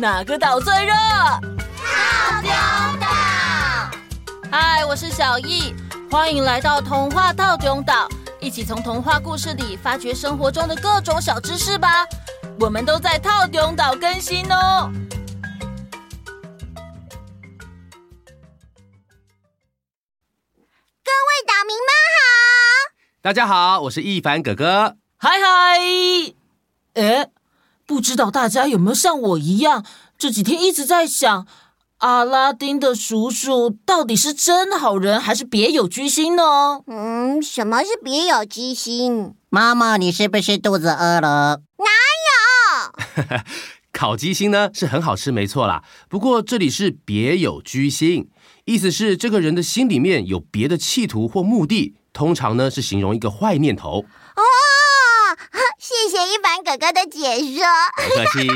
哪个岛最热？套丁岛。嗨，我是小易，欢迎来到童话套丁岛，一起从童话故事里发掘生活中的各种小知识吧。我们都在套丁岛更新哦。各位岛民们好，大家好，我是易凡哥哥。嗨嗨，哎，不知道大家有没有像我一样，这几天一直在想，阿拉丁的叔叔到底是真好人还是别有居心呢？嗯，什么是别有居心？妈妈，你是不是肚子饿了？哪有？烤鸡心呢是很好吃，没错啦。不过这里是别有居心，意思是这个人的心里面有别的企图或目的，通常呢是形容一个坏念头。哦，谢谢易凡哥哥的解说。不客气。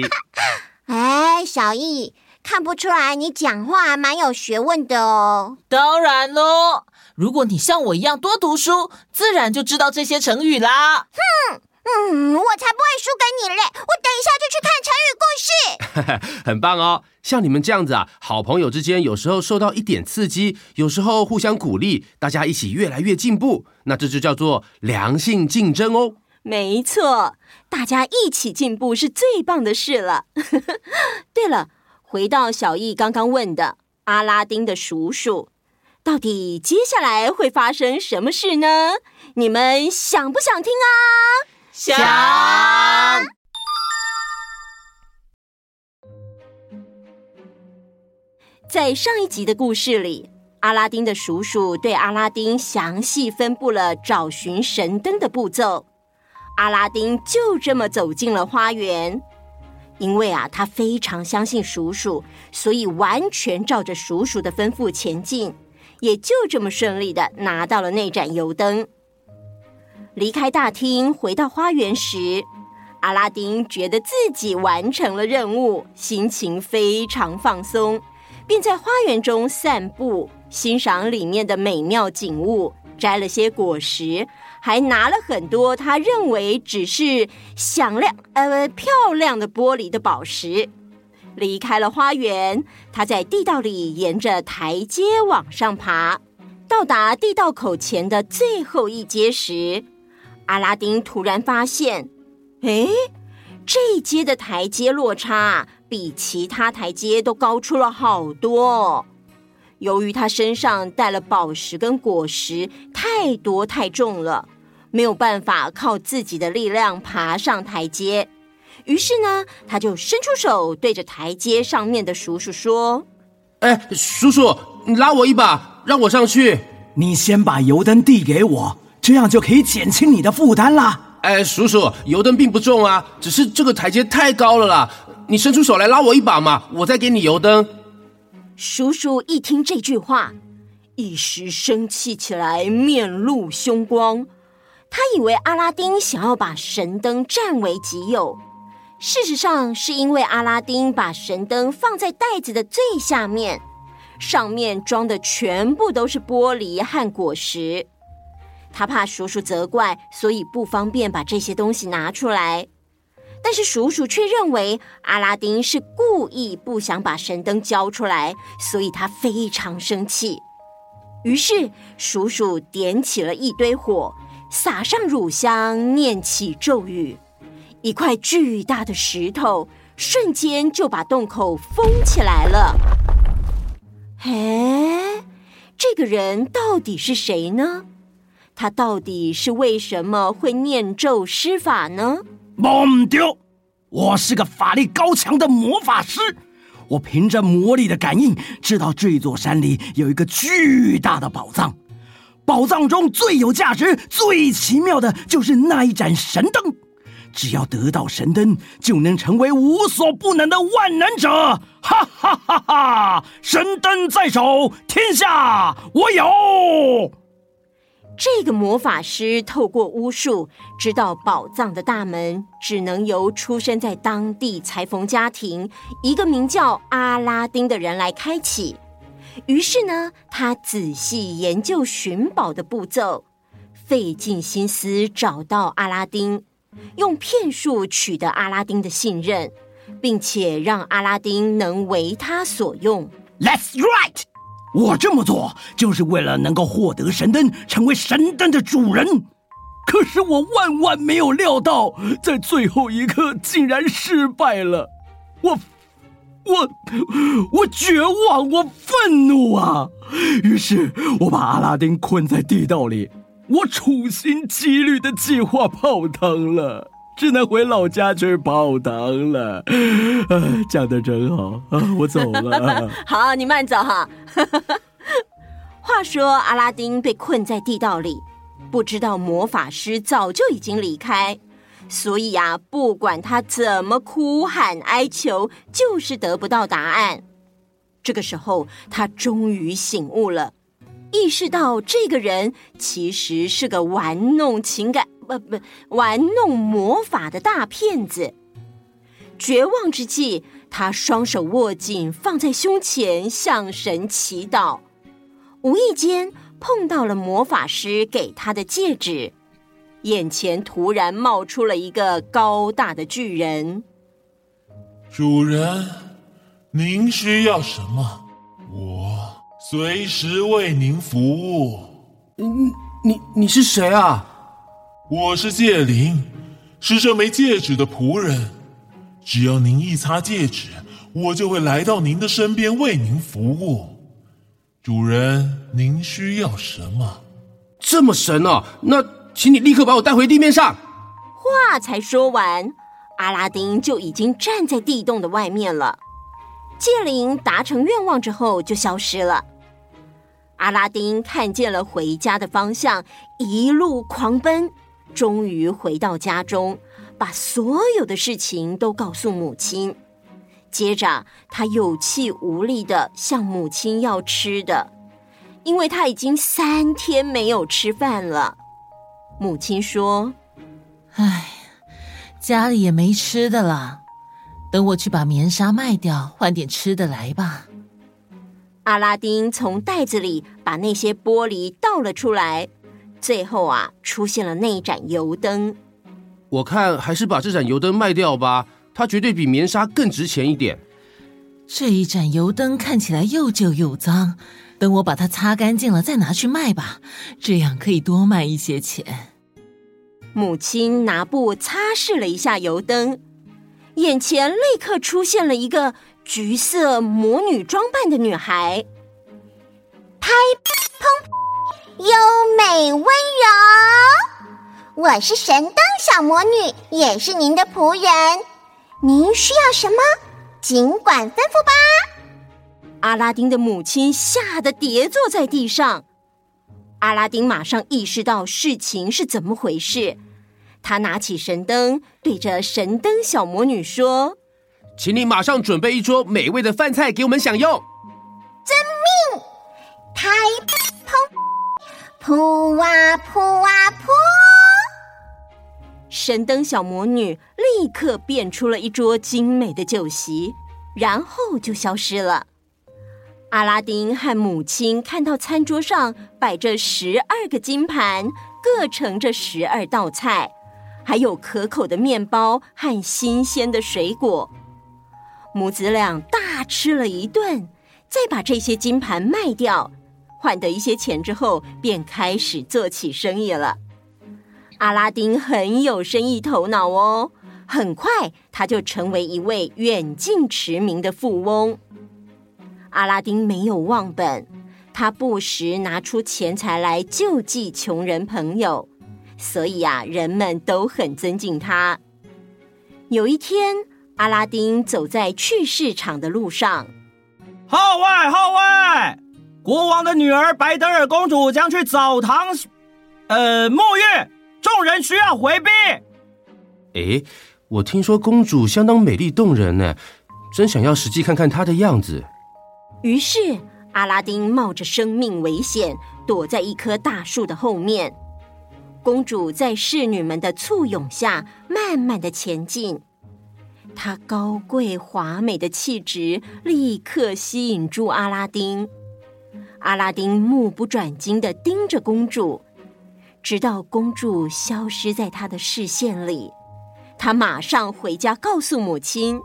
哎，小易，看不出来你讲话还蛮有学问的哦。当然喽，如果你像我一样多读书，自然就知道这些成语啦。哼。嗯，我才不会输给你嘞！我等一下就去看成语故事。很棒哦，像你们这样子啊，好朋友之间有时候受到一点刺激，有时候互相鼓励，大家一起越来越进步，那这就叫做良性竞争哦。没错，大家一起进步是最棒的事了。对了，回到小易刚刚问的阿拉丁的叔叔，到底接下来会发生什么事呢？你们想不想听啊？想。在上一集的故事里，阿拉丁的叔叔对阿拉丁详细分布了找寻神灯的步骤。阿拉丁就这么走进了花园，因为啊，他非常相信叔叔，所以完全照着叔叔的吩咐前进，也就这么顺利的拿到了那盏油灯。离开大厅，回到花园时，阿拉丁觉得自己完成了任务，心情非常放松，并在花园中散步，欣赏里面的美妙景物，摘了些果实，还拿了很多他认为只是响亮呃漂亮的玻璃的宝石。离开了花园，他在地道里沿着台阶往上爬，到达地道口前的最后一阶时。阿拉丁突然发现，哎，这一阶的台阶落差比其他台阶都高出了好多。由于他身上带了宝石跟果实，太多太重了，没有办法靠自己的力量爬上台阶。于是呢，他就伸出手对着台阶上面的叔叔说：“哎，叔叔，你拉我一把，让我上去。你先把油灯递给我。”这样就可以减轻你的负担啦。哎，叔叔，油灯并不重啊，只是这个台阶太高了啦。你伸出手来拉我一把嘛，我再给你油灯。叔叔一听这句话，一时生气起来，面露凶光。他以为阿拉丁想要把神灯占为己有，事实上是因为阿拉丁把神灯放在袋子的最下面，上面装的全部都是玻璃和果实。他怕叔叔责怪，所以不方便把这些东西拿出来。但是叔叔却认为阿拉丁是故意不想把神灯交出来，所以他非常生气。于是叔叔点起了一堆火，撒上乳香，念起咒语，一块巨大的石头瞬间就把洞口封起来了。哎，这个人到底是谁呢？他到底是为什么会念咒施法呢？蒙丢！我是个法力高强的魔法师，我凭着魔力的感应，知道这座山里有一个巨大的宝藏。宝藏中最有价值、最奇妙的就是那一盏神灯。只要得到神灯，就能成为无所不能的万能者！哈哈哈哈！神灯在手，天下我有。这个魔法师透过巫术知道宝藏的大门只能由出生在当地裁缝家庭一个名叫阿拉丁的人来开启。于是呢，他仔细研究寻宝的步骤，费尽心思找到阿拉丁，用骗术取得阿拉丁的信任，并且让阿拉丁能为他所用。That's right，我这么做就是为了能够获得神灯，成为神灯的主人。可是我万万没有料到，在最后一刻竟然失败了。我。我我绝望，我愤怒啊！于是我把阿拉丁困在地道里，我处心积虑的计划泡汤了，只能回老家去泡汤了。啊，讲的真好啊！我走了。好，你慢走哈。话说阿拉丁被困在地道里，不知道魔法师早就已经离开。所以啊，不管他怎么哭喊哀求，就是得不到答案。这个时候，他终于醒悟了，意识到这个人其实是个玩弄情感、不不玩弄魔法的大骗子。绝望之际，他双手握紧，放在胸前，向神祈祷。无意间碰到了魔法师给他的戒指。眼前突然冒出了一个高大的巨人。主人，您需要什么？我随时为您服务。嗯，你你是谁啊？我是戒灵，是这枚戒指的仆人。只要您一擦戒指，我就会来到您的身边为您服务。主人，您需要什么？这么神啊？那。请你立刻把我带回地面上。话才说完，阿拉丁就已经站在地洞的外面了。戒灵达成愿望之后就消失了。阿拉丁看见了回家的方向，一路狂奔，终于回到家中，把所有的事情都告诉母亲。接着，他有气无力的向母亲要吃的，因为他已经三天没有吃饭了。母亲说：“唉，家里也没吃的了，等我去把棉纱卖掉，换点吃的来吧。”阿拉丁从袋子里把那些玻璃倒了出来，最后啊，出现了那一盏油灯。我看还是把这盏油灯卖掉吧，它绝对比棉纱更值钱一点。这一盏油灯看起来又旧又脏。等我把它擦干净了，再拿去卖吧，这样可以多卖一些钱。母亲拿布擦拭了一下油灯，眼前立刻出现了一个橘色魔女装扮的女孩，拍砰，优美温柔。我是神灯小魔女，也是您的仆人。您需要什么？尽管吩咐吧。阿拉丁的母亲吓得跌坐在地上，阿拉丁马上意识到事情是怎么回事。他拿起神灯，对着神灯小魔女说：“请你马上准备一桌美味的饭菜给我们享用。”遵命！台砰，扑啊扑啊扑！神灯小魔女立刻变出了一桌精美的酒席，然后就消失了。阿拉丁和母亲看到餐桌上摆着十二个金盘，各盛着十二道菜，还有可口的面包和新鲜的水果。母子俩大吃了一顿，再把这些金盘卖掉，换得一些钱之后，便开始做起生意了。阿拉丁很有生意头脑哦，很快他就成为一位远近驰名的富翁。阿拉丁没有忘本，他不时拿出钱财来救济穷人朋友，所以啊，人们都很尊敬他。有一天，阿拉丁走在去市场的路上，号外号外！国王的女儿白德尔公主将去澡堂，呃，沐浴，众人需要回避。哎，我听说公主相当美丽动人呢，真想要实际看看她的样子。于是，阿拉丁冒着生命危险，躲在一棵大树的后面。公主在侍女们的簇拥下，慢慢的前进。她高贵华美的气质立刻吸引住阿拉丁。阿拉丁目不转睛的盯着公主，直到公主消失在他的视线里。他马上回家告诉母亲。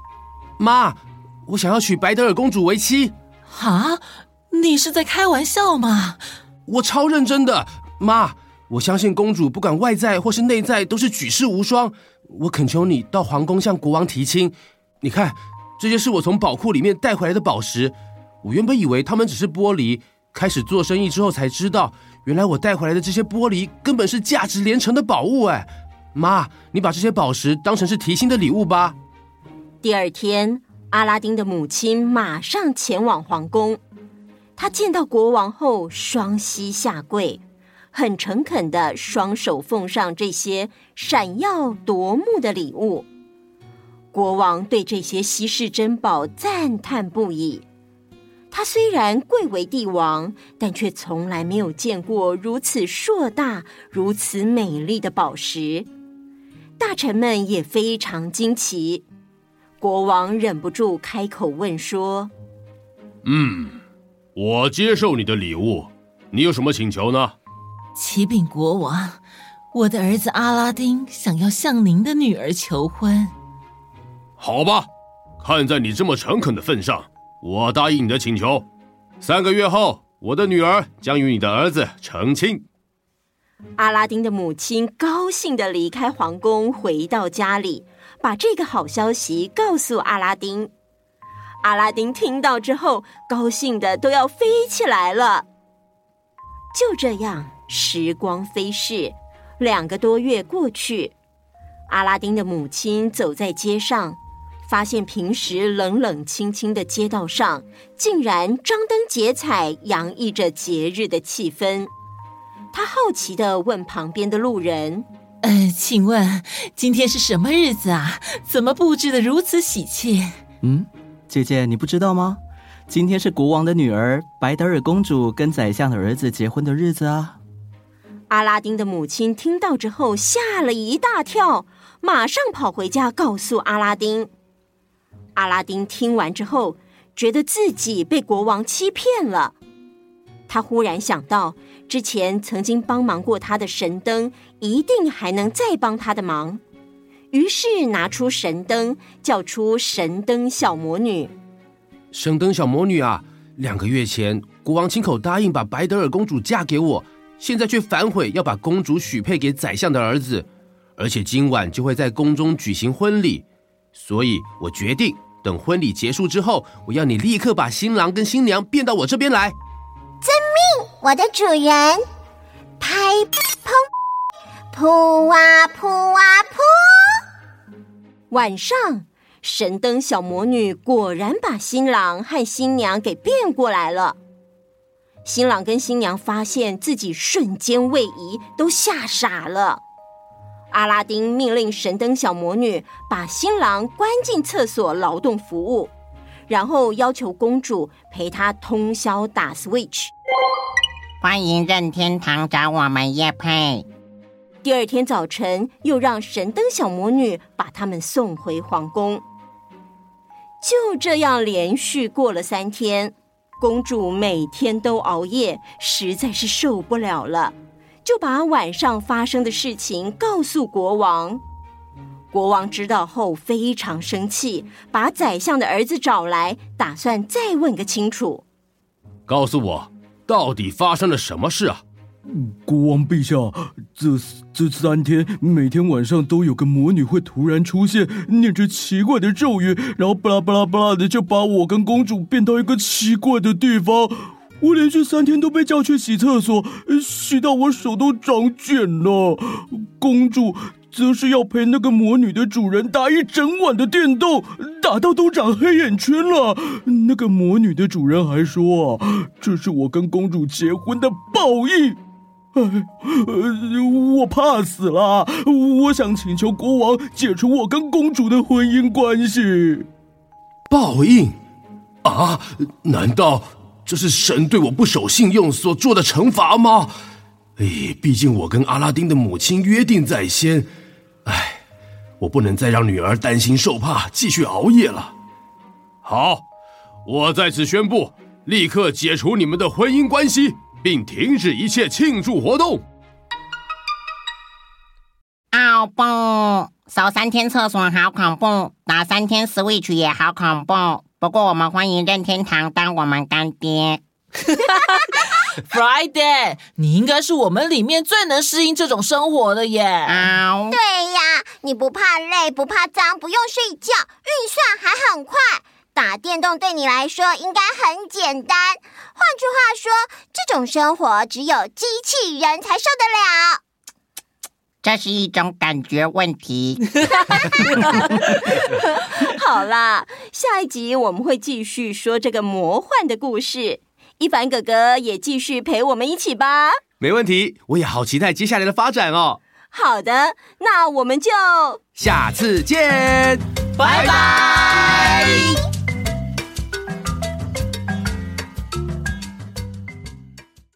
妈，我想要娶白德尔公主为妻。啊，你是在开玩笑吗？我超认真的，妈，我相信公主不管外在或是内在都是举世无双。我恳求你到皇宫向国王提亲。你看，这些是我从宝库里面带回来的宝石。我原本以为它们只是玻璃，开始做生意之后才知道，原来我带回来的这些玻璃根本是价值连城的宝物。哎，妈，你把这些宝石当成是提亲的礼物吧。第二天，阿拉丁的母亲马上前往皇宫。她见到国王后，双膝下跪，很诚恳地双手奉上这些闪耀夺目的礼物。国王对这些稀世珍宝赞叹不已。他虽然贵为帝王，但却从来没有见过如此硕大、如此美丽的宝石。大臣们也非常惊奇。国王忍不住开口问说：“嗯，我接受你的礼物，你有什么请求呢？”启禀国王，我的儿子阿拉丁想要向您的女儿求婚。好吧，看在你这么诚恳的份上，我答应你的请求。三个月后，我的女儿将与你的儿子成亲。阿拉丁的母亲高兴地离开皇宫，回到家里，把这个好消息告诉阿拉丁。阿拉丁听到之后，高兴得都要飞起来了。就这样，时光飞逝，两个多月过去，阿拉丁的母亲走在街上。发现平时冷冷清清的街道上，竟然张灯结彩，洋溢着节日的气氛。他好奇的问旁边的路人：“呃，请问今天是什么日子啊？怎么布置的如此喜庆？”“嗯，姐姐，你不知道吗？今天是国王的女儿白德尔公主跟宰相的儿子结婚的日子啊。”阿拉丁的母亲听到之后吓了一大跳，马上跑回家告诉阿拉丁。阿拉丁听完之后，觉得自己被国王欺骗了。他忽然想到，之前曾经帮忙过他的神灯，一定还能再帮他的忙。于是拿出神灯，叫出神灯小魔女。神灯小魔女啊，两个月前国王亲口答应把白德尔公主嫁给我，现在却反悔要把公主许配给宰相的儿子，而且今晚就会在宫中举行婚礼，所以我决定。等婚礼结束之后，我要你立刻把新郎跟新娘变到我这边来。遵命，我的主人。拍砰，扑啊扑啊扑！晚上，神灯小魔女果然把新郎和新娘给变过来了。新郎跟新娘发现自己瞬间位移，都吓傻了。阿拉丁命令神灯小魔女把新郎关进厕所劳动服务，然后要求公主陪他通宵打 Switch。欢迎任天堂找我们叶配。第二天早晨，又让神灯小魔女把他们送回皇宫。就这样连续过了三天，公主每天都熬夜，实在是受不了了。就把晚上发生的事情告诉国王。国王知道后非常生气，把宰相的儿子找来，打算再问个清楚。告诉我，到底发生了什么事啊？国王陛下，这这三天每天晚上都有个魔女会突然出现，念着奇怪的咒语，然后巴拉巴拉巴拉的就把我跟公主变到一个奇怪的地方。我连续三天都被叫去洗厕所，洗到我手都长茧了。公主则是要陪那个魔女的主人打一整晚的电动，打到都长黑眼圈了。那个魔女的主人还说，这是我跟公主结婚的报应。哎，我怕死了，我想请求国王解除我跟公主的婚姻关系。报应？啊？难道？这是神对我不守信用所做的惩罚吗？哎，毕竟我跟阿拉丁的母亲约定在先，哎，我不能再让女儿担心受怕，继续熬夜了。好，我在此宣布，立刻解除你们的婚姻关系，并停止一切庆祝活动。啊好棒哦！扫三天厕所好恐怖，打三天 Switch 也好恐怖。不过我们欢迎任天堂当我们干爹。Friday，你应该是我们里面最能适应这种生活的耶。啊，对呀，你不怕累，不怕脏，不用睡觉，运算还很快。打电动对你来说应该很简单。换句话说，这种生活只有机器人才受得了。这是一种感觉问题。好啦，下一集我们会继续说这个魔幻的故事。一凡哥哥也继续陪我们一起吧。没问题，我也好期待接下来的发展哦。好的，那我们就下次见，拜拜。